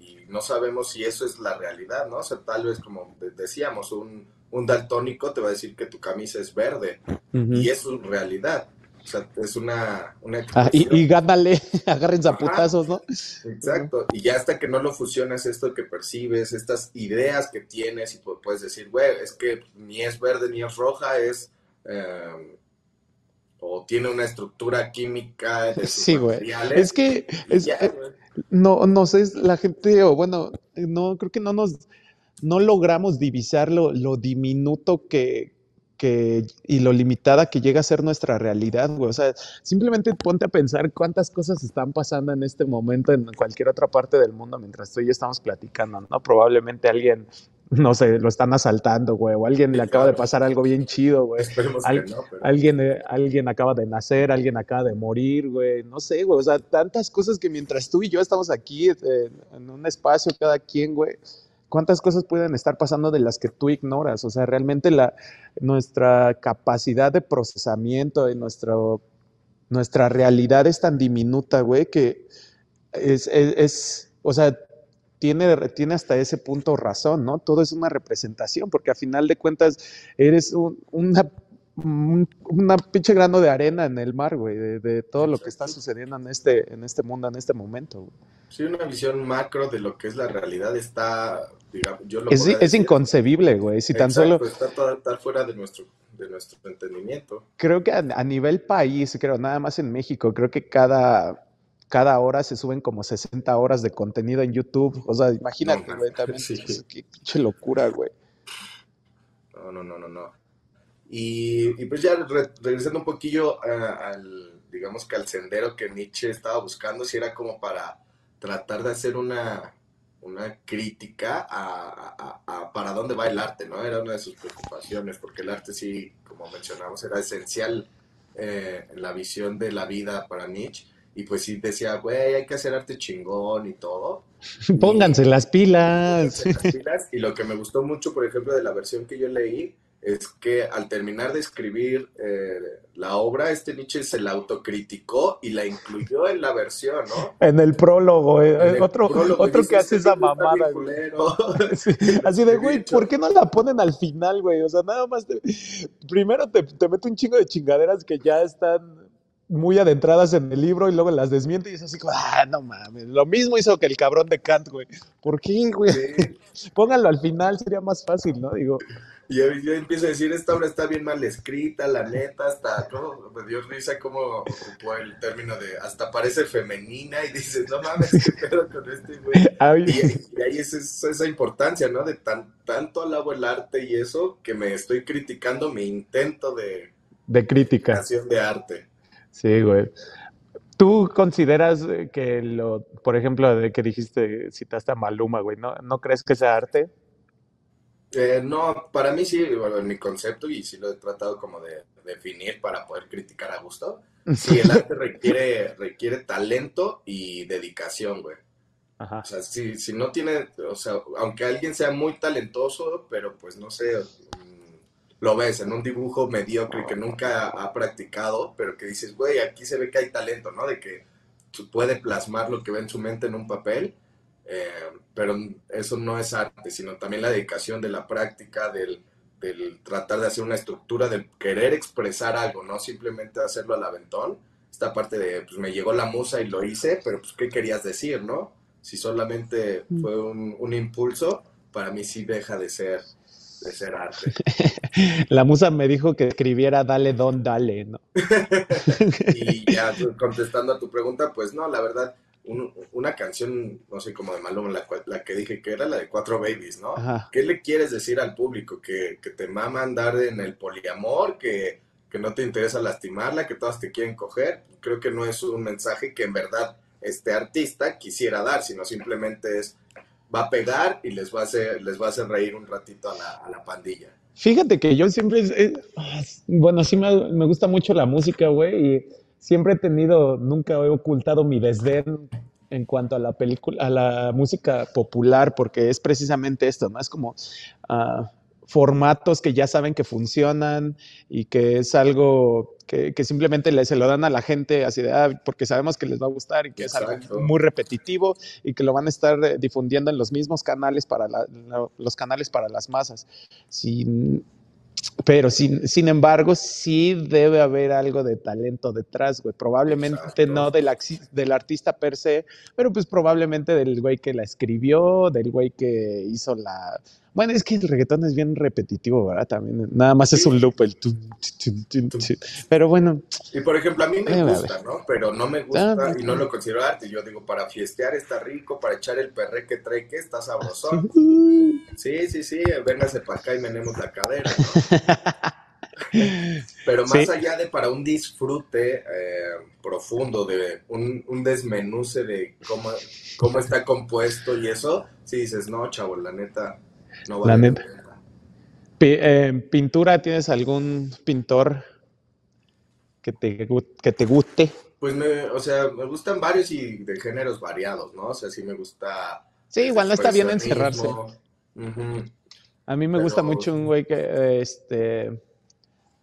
y no sabemos si eso es la realidad, ¿no? O sea, tal vez como decíamos, un, un daltónico te va a decir que tu camisa es verde y es realidad o sea, es una... una ah, y, y, gánale, agarren zaputazos, ¿no? Exacto. Y ya hasta que no lo fusiones esto que percibes, estas ideas que tienes, y puedes decir, güey, es que ni es verde ni es roja, es... Em, o tiene una estructura química de sus Sí, güey. Es que... Es, eh, no, no sé, la gente, o bueno, no, creo que no nos... No logramos divisar lo, lo diminuto que, y lo limitada que llega a ser nuestra realidad, güey. O sea, simplemente ponte a pensar cuántas cosas están pasando en este momento en cualquier otra parte del mundo mientras tú y yo estamos platicando, ¿no? Probablemente alguien no sé, lo están asaltando, güey, o alguien le acaba de pasar algo bien chido, güey. Esperemos que no, alguien, eh, alguien acaba de nacer, alguien acaba de morir, güey, no sé, güey, o sea, tantas cosas que mientras tú y yo estamos aquí eh, en un espacio cada quien, güey, cuántas cosas pueden estar pasando de las que tú ignoras. O sea, realmente la, nuestra capacidad de procesamiento y nuestro, nuestra realidad es tan diminuta, güey, que es, es, o sea, tiene, tiene, hasta ese punto razón, ¿no? Todo es una representación, porque a final de cuentas eres una un, una pinche grano de arena en el mar, güey, de, todo lo que está sucediendo en este, en este mundo, en este momento. Güey. Sí, una visión macro de lo que es la realidad está, digamos, yo lo Es, es inconcebible, güey, si tan solo... Está, está, fuera de nuestro, de nuestro entendimiento. Creo que a, nivel país, creo, nada más en México, creo que cada cada hora se suben como 60 horas de contenido en YouTube. O sea, imagínate, güey, también. Qué pinche locura, güey. No, no, no, no, no. Y, pues ya regresando un poquillo al, digamos que al sendero que Nietzsche estaba buscando, si era como para tratar de hacer una, una crítica a, para dónde va el arte, ¿no? Era una de sus preocupaciones, porque el arte sí, como mencionamos, era esencial eh, en la visión de la vida para Nietzsche. Y pues sí decía, güey, hay que hacer arte chingón y todo. Pónganse las pilas. Pónganse las pilas. Y lo que me gustó mucho, por ejemplo, de la versión que yo leí, es que al terminar de escribir eh, la obra, este Nietzsche se la autocriticó y la incluyó en la versión, ¿no? En el prólogo, eh, otro, otro que hace esa mamada. así de, güey, ¿por qué no la ponen al final, güey? O sea, nada más, primero te, te mete un chingo de chingaderas que ya están muy adentradas en el libro y luego las desmiente y es así como, ah, no mames, lo mismo hizo que el cabrón de Kant, güey. ¿Por qué, güey? Pónganlo al final, sería más fácil, ¿no? Digo. Y yo empiezo a decir, esta obra está bien mal escrita, la neta, hasta, ¿cómo? Me dio risa cómo ocupó el término de, hasta parece femenina, y dices, no mames, qué pedo con este güey. Y, ahí es, esa importancia, ¿no? De tan, tanto alabo el arte y eso, que me estoy criticando mi intento de... De crítica. de arte. Sí, güey. ¿Tú consideras que lo, por ejemplo, de que dijiste, citaste a Maluma, güey, ¿no, ¿no crees que sea arte? Eh, no, para mí sí, bueno, en mi concepto, y sí lo he tratado como de definir para poder criticar a gusto, sí, el arte requiere, requiere talento y dedicación, güey. Ajá. O sea, si, si no tiene, o sea, aunque alguien sea muy talentoso, pero pues no sé, lo ves en un dibujo mediocre que nunca ha practicado, pero que dices, güey, aquí se ve que hay talento, ¿no? De que puede plasmar lo que ve en su mente en un papel eh, pero eso no es arte, sino también la dedicación de la práctica, del, tratar de hacer una estructura, del querer expresar algo, no simplemente hacerlo al aventón. Esta parte de, pues me llegó la musa y lo hice, pero pues ¿qué querías decir, no? Si solamente mm. fue un, impulso, para mí sí deja de ser, de ser arte. La musa me dijo que escribiera dale, don, dale, ¿no? y ya contestando a tu pregunta, pues no, la verdad, una canción, no sé, como de Maluma, la, la, que dije que era la de Cuatro Babies, ¿no? ¿Qué le quieres decir al público? ¿Que, te mama andar en el poliamor? ¿Que, ¿Que no te interesa lastimarla? ¿Que todas te quieren coger? Creo que no es un mensaje que en verdad este artista quisiera dar, sino simplemente es, va a pegar y les va a hacer, les va a hacer reír un ratito a la, a la pandilla. Fíjate que yo siempre, bueno, sí me, me gusta mucho la música, güey, y siempre he tenido, nunca he ocultado mi desdén en cuanto a la película, a la música popular, porque es precisamente esto, ¿no? Es como uh, formatos que ya saben que funcionan y que es algo que, que simplemente le, se lo dan a la gente así de, ah, porque sabemos que les va a gustar y que es algo muy repetitivo y que lo van a estar eh, difundiendo en los mismos canales para la, los canales para las masas. Sin, pero sin, sin embargo, sí debe haber algo de talento detrás, güey. Probablemente no del, del artista per se, pero pues probablemente del güey que la escribió, del güey que hizo la, bueno, es que el reggaetón es bien repetitivo, ¿verdad? También, nada más es un loop, el Pero bueno. Y por ejemplo, a mí me gusta, ¿no? Pero no me gusta ah, y no lo considero arte. Yo digo, para fiestear está rico, para echar el perre que trae que está sabrosón. Sí, sí, sí, véngase para acá y menemos la cadera, ¿no? Pero más allá de para un disfrute eh, profundo, de un, un, desmenuce de cómo, cómo está compuesto y eso, sí dices, no, chavo, la neta, la neta. Eh, ¿Pintura tienes algún pintor que te, que te guste? Pues, me, o sea, me gustan varios y de géneros variados, ¿no? O sea, sí me gusta... Sí, igual no está bien encerrarse. A mí me gusta mucho un güey que, este,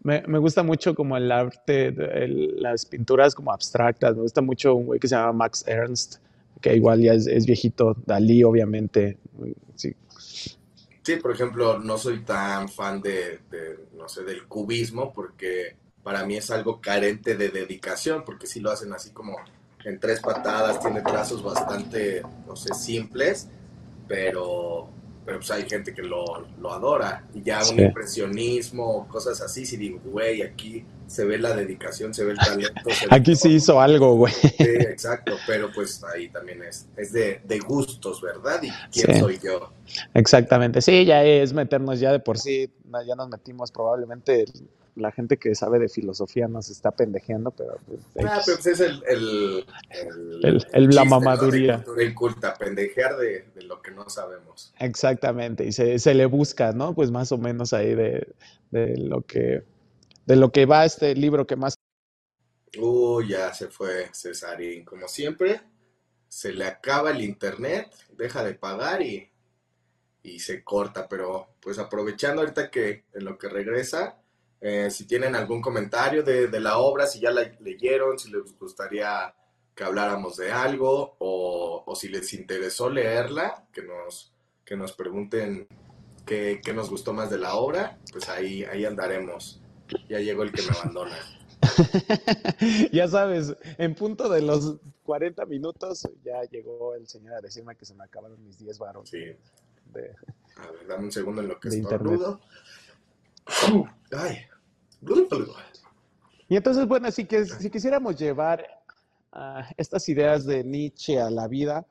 me, me, gusta mucho como el arte, las pinturas como abstractas. Me gusta mucho un güey que se llama Max Ernst, que igual ya es, es viejito. Dalí, obviamente. Sí, Sí, por ejemplo, no soy tan fan de, no sé, del cubismo porque para mí es algo carente de dedicación, porque si lo hacen así como en tres patadas, tiene trazos bastante, no sé, simples, pero pero pues hay gente que lo, adora. Y ya un impresionismo, cosas así, si digo, güey, aquí se ve la dedicación, se ve el talento. aquí sí hizo algo, güey. Sí, exacto, pero pues ahí también es, es de, gustos, ¿verdad? ¿Y quién soy yo? Exactamente, sí, ya es meternos ya de por sí, ya nos metimos probablemente la gente que sabe de filosofía nos está pendejeando, pero... Pues, ah, pero pues es el... el, el, la mamaduría. El culta, pendejear de, lo que no sabemos. Exactamente, y se, se, le busca, ¿no? Pues más o menos ahí de, de lo que... De lo que va este libro que más... Uy, ya se fue Cesarín. Como siempre, se le acaba el internet, deja de pagar y, y se corta. Pero pues aprovechando ahorita que en lo que regresa, eh, si tienen algún comentario de, la obra, si ya la leyeron, si les gustaría que habláramos de algo o, si les interesó leerla, que nos, que nos pregunten qué, nos gustó más de la obra, pues ahí, ahí andaremos. Ya llegó el que me abandona. ya sabes, en punto de los 40 minutos ya llegó el señor a decirme que se me acabaron mis 10 varos. Sí. A ver, dame un segundo en lo que estornudo. Ay. Y entonces, bueno, si, que, si quisiéramos llevar estas ideas de Nietzsche a la vida,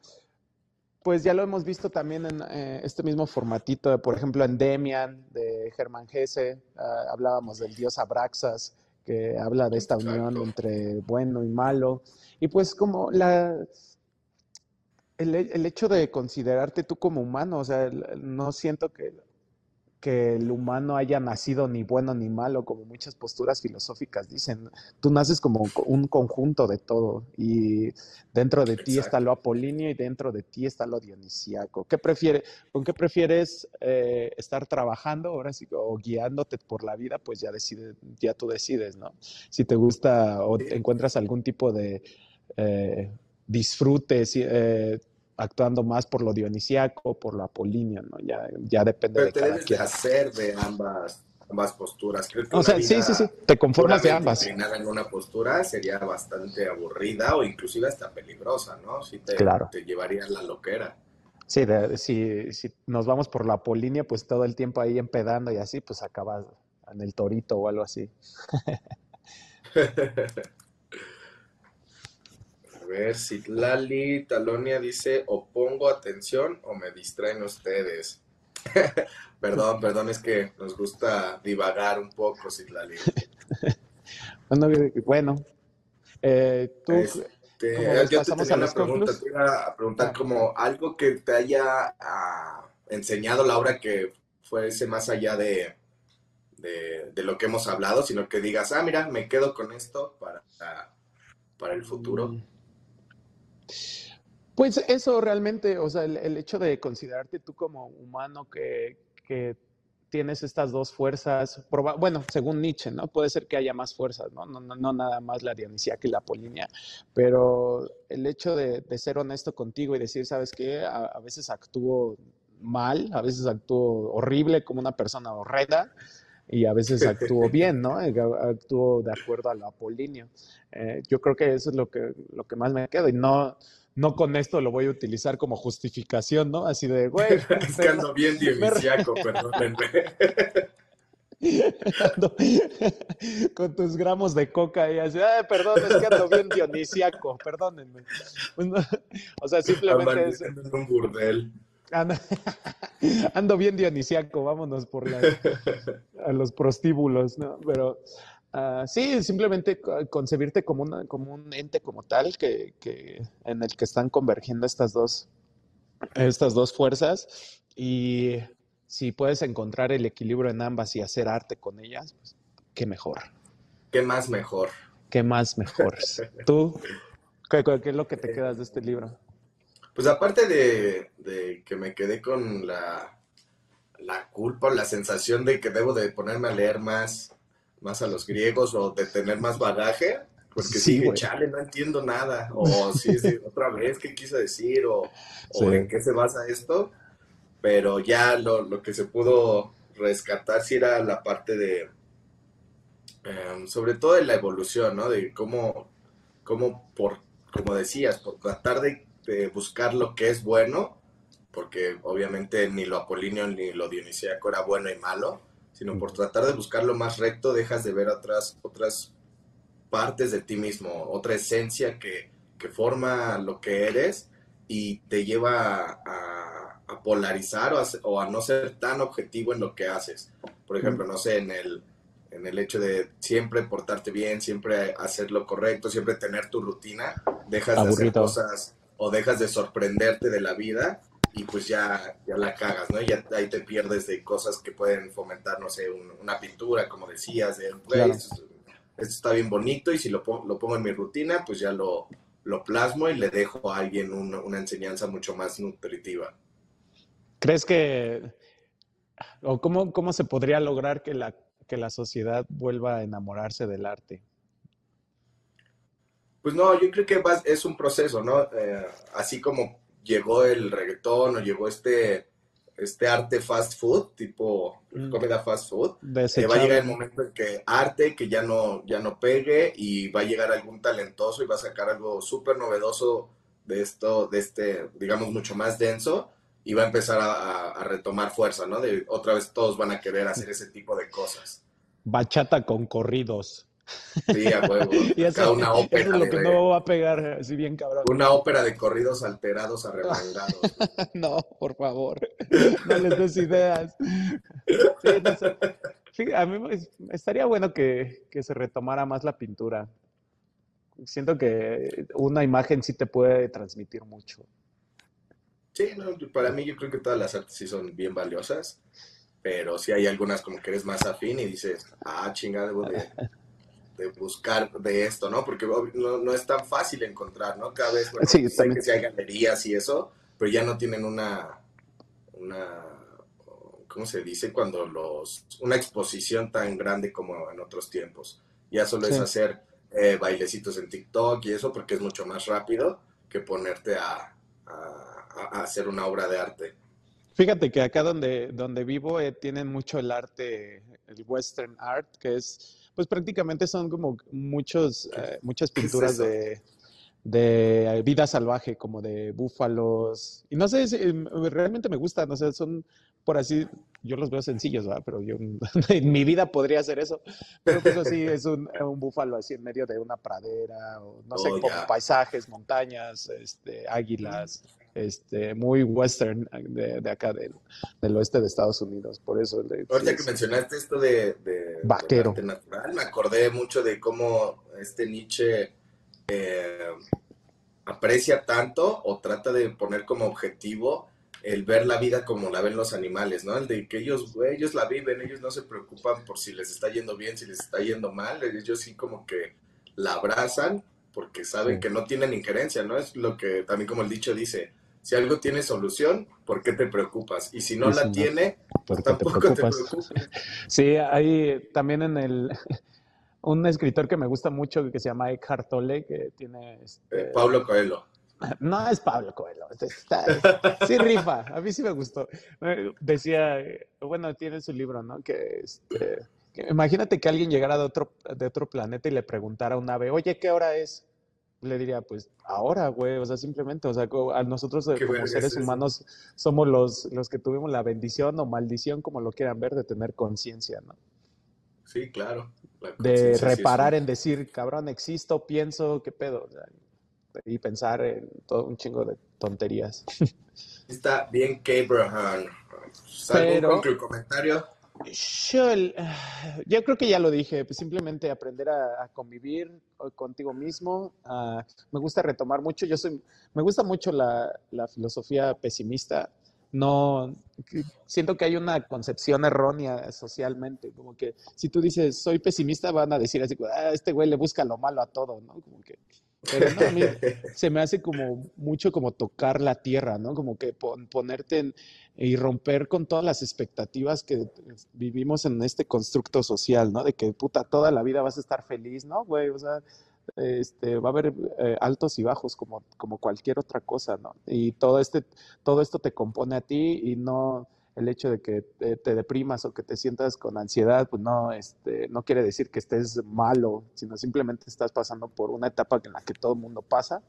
pues ya lo hemos visto también en eh, este mismo formatito, por ejemplo, en Demian de Germán Gese, ah, hablábamos del dios Abraxas, que habla de esta unión entre bueno y malo. Y pues como la, el, el, hecho de considerarte tú como humano, o sea, no siento que que el humano haya nacido ni bueno ni malo, como muchas posturas filosóficas dicen. Tú naces como un conjunto de todo y dentro de ti está lo apolíneo y dentro de ti está lo dionisíaco. ¿Qué prefiere, ¿Con qué prefieres eh, estar trabajando ahora sí, o guiándote por la vida? Pues ya, decide, ya tú decides, ¿no? Si te gusta o encuentras algún tipo de eh, disfrute, eh, actuando más por lo dionisíaco, por lo apolíneo, ¿no? Ya, ya depende de te cada debes hacer de ambas, ambas posturas. Creo que o sea, sí, sí, sí, te conformas de ambas. en una postura sería bastante aburrida o inclusive hasta peligrosa, ¿no? Si te, te llevaría la loquera. Sí, si, si nos vamos por la apolínea, pues todo el tiempo ahí empedando y así, pues acabas en el torito o algo así. ver, Lali Talonia dice, o pongo atención o me distraen ustedes. perdón, perdón, es que nos gusta divagar un poco, Citlali. bueno, eh, tú... Este, yo te tenía una pregunta, te iba a preguntar ah. como algo que te haya ah, enseñado Laura que fuese más allá de, de, de, lo que hemos hablado, sino que digas, ah, mira, me quedo con esto para, para el futuro. Mm. Pues eso realmente, o sea, el, hecho de considerarte tú como humano que, tienes estas dos fuerzas, bueno, según Nietzsche, ¿no? Puede ser que haya más fuerzas, ¿no? No, no, nada más la dionisía que la polinia, pero el hecho de, ser honesto contigo y decir, ¿sabes qué? A, veces actúo mal, a veces actúo horrible como una persona horrenda, y a veces actúo bien, ¿no? Actúo de acuerdo a lo apolíneo. Eh, yo creo que eso es lo que, lo que más me quedo y no, no con esto lo voy a utilizar como justificación, ¿no? Así de, güey. es que ando bien dionisiaco, perdónenme. con tus gramos de coca y así, ay, perdón, es que ando bien dionisiaco, perdónenme. Pues o sea, simplemente es... un burdel. Ando, bien dionisiaco, vámonos por a los prostíbulos, ¿no? Pero Ah, sí, simplemente concebirte como, una, como un ente como tal que, en el que están convergiendo estas dos, estas dos fuerzas y si puedes encontrar el equilibrio en ambas y hacer arte con ellas, pues qué mejor. ¿Qué más mejor? ¿Qué más mejor? ¿Tú qué, es lo que te quedas de este libro? Pues aparte de, de que me quedé con la, la culpa, la sensación de que debo de ponerme a leer más más a los griegos o de tener más bagaje, porque sí, chale, no entiendo nada, o si otra vez, ¿qué quiso decir? O, en qué se basa esto, pero ya lo, que se pudo rescatar sí era la parte de, em, sobre todo de la evolución, ¿no? De cómo, cómo por, como decías, por tratar de, de buscar lo que es bueno, porque obviamente ni lo apolíneo ni lo dionisíaco era bueno y malo, sino por tratar de buscar lo más recto, dejas de ver otras, otras partes de ti mismo, otra esencia que, forma lo que eres y te lleva a, polarizar o a, no ser tan objetivo en lo que haces. Por ejemplo, no sé, en el, en el hecho de siempre portarte bien, siempre hacer lo correcto, siempre tener tu rutina, dejas de hacer cosas o dejas de sorprenderte de la vida y pues ya, ya la cagas, ¿no? Ya ahí te pierdes de cosas que pueden fomentar, no sé, una pintura, como decías, de, esto, está bien bonito y si lo, lo pongo en mi rutina, pues ya lo, lo plasmo y le dejo a alguien una, enseñanza mucho más nutritiva. ¿Crees que, o cómo, cómo se podría lograr que la, que la sociedad vuelva a enamorarse del arte? Pues no, yo creo que es un proceso, ¿no? Eh, así como llegó el reggaetón o llegó este, este arte fast food, tipo mm. comida fast food, eh, va a llegar el momento en que arte que ya no, ya no pegue y va a llegar algún talentoso y va a sacar algo súper novedoso de esto, de este, digamos, mucho más denso y va a empezar a, retomar fuerza, ¿no? De otra vez todos van a querer hacer ese tipo de cosas. Bachata con corridos. Sí, a huevo. y eso, una ópera eso es lo que no va a pegar así bien cabrón. Una ópera de corridos alterados, arremangados. no, por favor. No les des ideas. Sí, a mí estaría bueno que, que se retomara más la pintura. Siento que una imagen sí te puede transmitir mucho. Sí, para mí yo creo que todas las artes sí son bien valiosas, pero sí hay algunas como que eres más afín y dices, ah, chingada, debo de, buscar de esto, ¿no? Porque no, es tan fácil encontrar, ¿no? Cada vez, bueno, sí, sé que sí hay galerías y eso, pero ya no tienen una, una, ¿cómo se dice? Cuando los, una exposición tan grande como en otros tiempos. Ya solo es hacer eh, bailecitos en TikTok y eso porque es mucho más rápido que ponerte a a, hacer una obra de arte. Fíjate que acá donde, donde vivo eh, tienen mucho el arte, el western art, que es, pues prácticamente son como muchos, eh, muchas pinturas de, de vida salvaje, como de búfalos. Y no sé, si, realmente me gustan, no sé, son por así, yo los veo sencillos, ¿verdad? Pero yo en mi vida podría hacer eso. Pero pues así es un, un búfalo así en medio de una pradera, o no sé, oh, como paisajes, montañas, este, águilas, este, muy western de, de acá del, del, oeste de Estados Unidos. Por eso. Ahorita que mencionaste esto de, de vaquero natural, me acordé mucho de cómo este Nietzsche eh, aprecia tanto o trata de poner como objetivo el ver la vida como la ven los animales, ¿no? El de que ellos, ellos la viven, ellos no se preocupan por si les está yendo bien, si les está yendo mal, ellos sí como que la abrazan porque saben que no tienen injerencia, ¿no? Es lo que también como el dicho dice, si algo tiene solución, ¿por qué te preocupas? Y si no la tiene, pues tampoco te preocupas. Sí, hay también en el un escritor que me gusta mucho que se llama Eckhart Tolle, que tiene... Este... Eh, Pablo Coelho. No es Pablo Coelho, sí rifa, a mí sí me gustó. Eh, decía, bueno, tiene su libro, ¿no? Que, este, imagínate que alguien llegara de otro, de otro planeta y le preguntara a un ave, oye, ¿qué hora es? Le diría, pues ahora, güey, o sea, simplemente, o sea, a nosotros eh, como seres humanos somos los, los que tuvimos la bendición o maldición, como lo quieran ver, de tener conciencia, ¿no? Sí, claro. De reparar en decir, cabrón, existo, pienso, qué pedo, y pensar en todo un chingo de tonterías. Está bien, Abraham. ¿Algún Pero... comentario? Yo, yo, creo que ya lo dije, pues simplemente aprender a, convivir contigo mismo. me gusta retomar mucho, yo soy, me gusta mucho la, filosofía pesimista. No, siento que hay una concepción errónea socialmente, como que si tú dices soy pesimista van a decir así, ah, este güey le busca lo malo a todo, ¿no? Como que, pero no, a mí se me hace como mucho como tocar la tierra, ¿no? Como que ponerte en, y romper con todas las expectativas que vivimos en este constructo social, ¿no? De que puta, toda la vida vas a estar feliz, ¿no, güey? O sea, este, va a haber eh, altos y bajos como, como cualquier otra cosa, ¿no? Y todo, este, todo esto te compone a ti y no el hecho de que te, deprimas o que te sientas con ansiedad, pues no, este, no quiere decir que estés malo, sino simplemente estás pasando por una etapa en la que todo el mundo pasa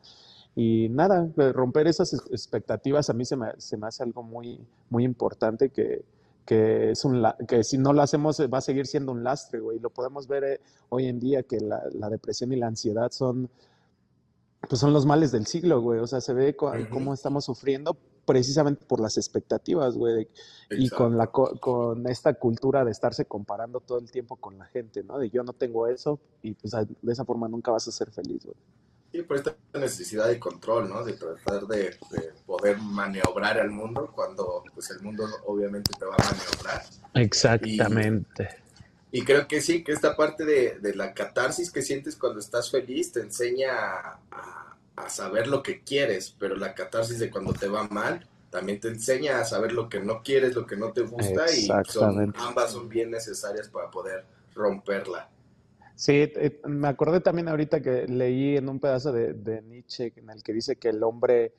y nada, pues, romper esas expectativas a mí se me, se me hace algo muy, muy importante que, que, es un, que si no lo hacemos va a seguir siendo un lastre, güey. Lo podemos ver eh, hoy en día que la, la, depresión y la ansiedad son, pues son los males del siglo, güey. O sea, se ve cómo estamos sufriendo precisamente por las expectativas, güey. Y con, la, con esta cultura de estarse comparando todo el tiempo con la gente, ¿no? De yo no tengo eso y pues de esa forma nunca vas a ser feliz, güey. Sí, por esta necesidad de control, ¿no? De tratar de, poder maniobrar al mundo cuando pues el mundo obviamente te va a maniobrar. Exactamente. Y, creo que sí, que esta parte de, la catarsis que sientes cuando estás feliz te enseña a, saber lo que quieres, pero la catarsis de cuando te va mal también te enseña a saber lo que no quieres, lo que no te gusta y son, ambas son bien necesarias para poder romperla. Sí, eh, me acordé también ahorita que leí en un pedazo de, Nietzsche en el que dice que el hombre,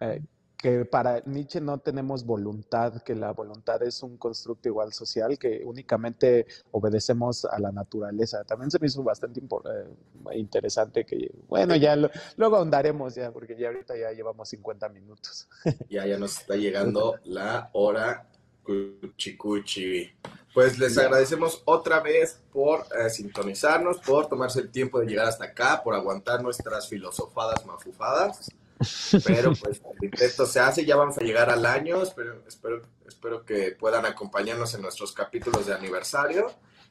eh, que para Nietzsche no tenemos voluntad, que la voluntad es un constructo igual social, que únicamente obedecemos a la naturaleza. También se me hizo bastante eh, interesante que, bueno, ya luego ahondaremos ya, porque ya ahorita ya llevamos 50 minutos. Ya, ya nos está llegando la hora cuchicuchi. Pues les agradecemos otra vez por eh, sintonizarnos, por tomarse el tiempo de llegar hasta acá, por aguantar nuestras filosofadas mafufadas. Pero pues el intento se hace, ya vamos a llegar al año, espero, espero, espero que puedan acompañarnos en nuestros capítulos de aniversario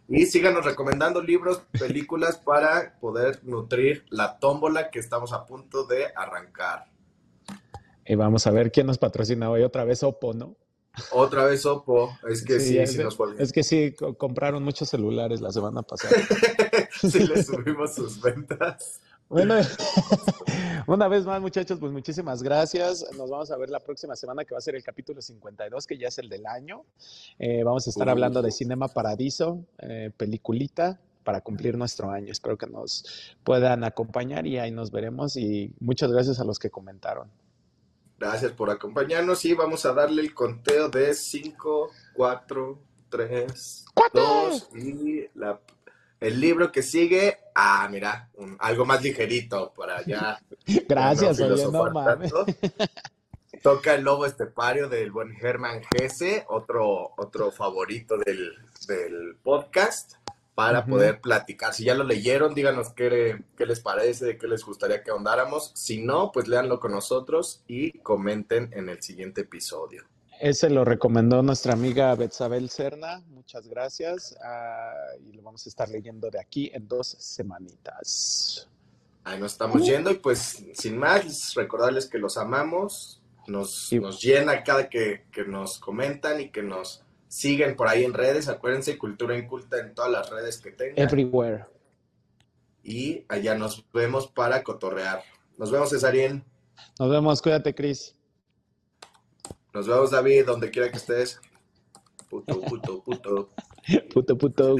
y síganos recomendando libros, películas para poder nutrir la tómbola que estamos a punto de arrancar. Y vamos a ver quién nos patrocina hoy, otra vez Oppo, ¿no? Otra vez Oppo, es que sí, sí, nos Es que sí, compraron muchos celulares la semana pasada. sí, les subimos sus ventas. Bueno, una vez más, muchachos, pues muchísimas gracias. Nos vamos a ver la próxima semana, que va a ser el capítulo 52, que ya es el del año. Eh, vamos a estar hablando de Cinema Paradiso, eh, peliculita, para cumplir nuestro año. Espero que nos puedan acompañar y ahí nos veremos. Y muchas gracias a los que comentaron. Gracias por acompañarnos y vamos a darle el conteo de 5, 4, 3, 2 y la el libro que sigue, ah, mira, algo más ligerito para allá. Gracias, oye, no mames. Toca el lobo estepario del buen Germán Gese, otro, otro favorito del, podcast, para poder platicar. Si ya lo leyeron, díganos qué, qué les parece, de qué les gustaría que ahondáramos. Si no, pues léanlo con nosotros y comenten en el siguiente episodio. Ese lo recomendó nuestra amiga Betzabel Cerna. Muchas gracias. Ah, y lo vamos a estar leyendo de aquí en dos semanitas. Ahí nos estamos yendo y pues sin más, recordarles que los amamos. Nos, nos llena cada que, que, nos comentan y que nos siguen por ahí en redes. Acuérdense, Cultura Inculta en todas las redes que tengan. Everywhere. Y allá nos vemos para cotorrear. Nos vemos, Cesarien. Nos vemos, cuídate, Cris. Nos vemos, David, donde quiera que estés. Puto, puto, puto. puto, puto.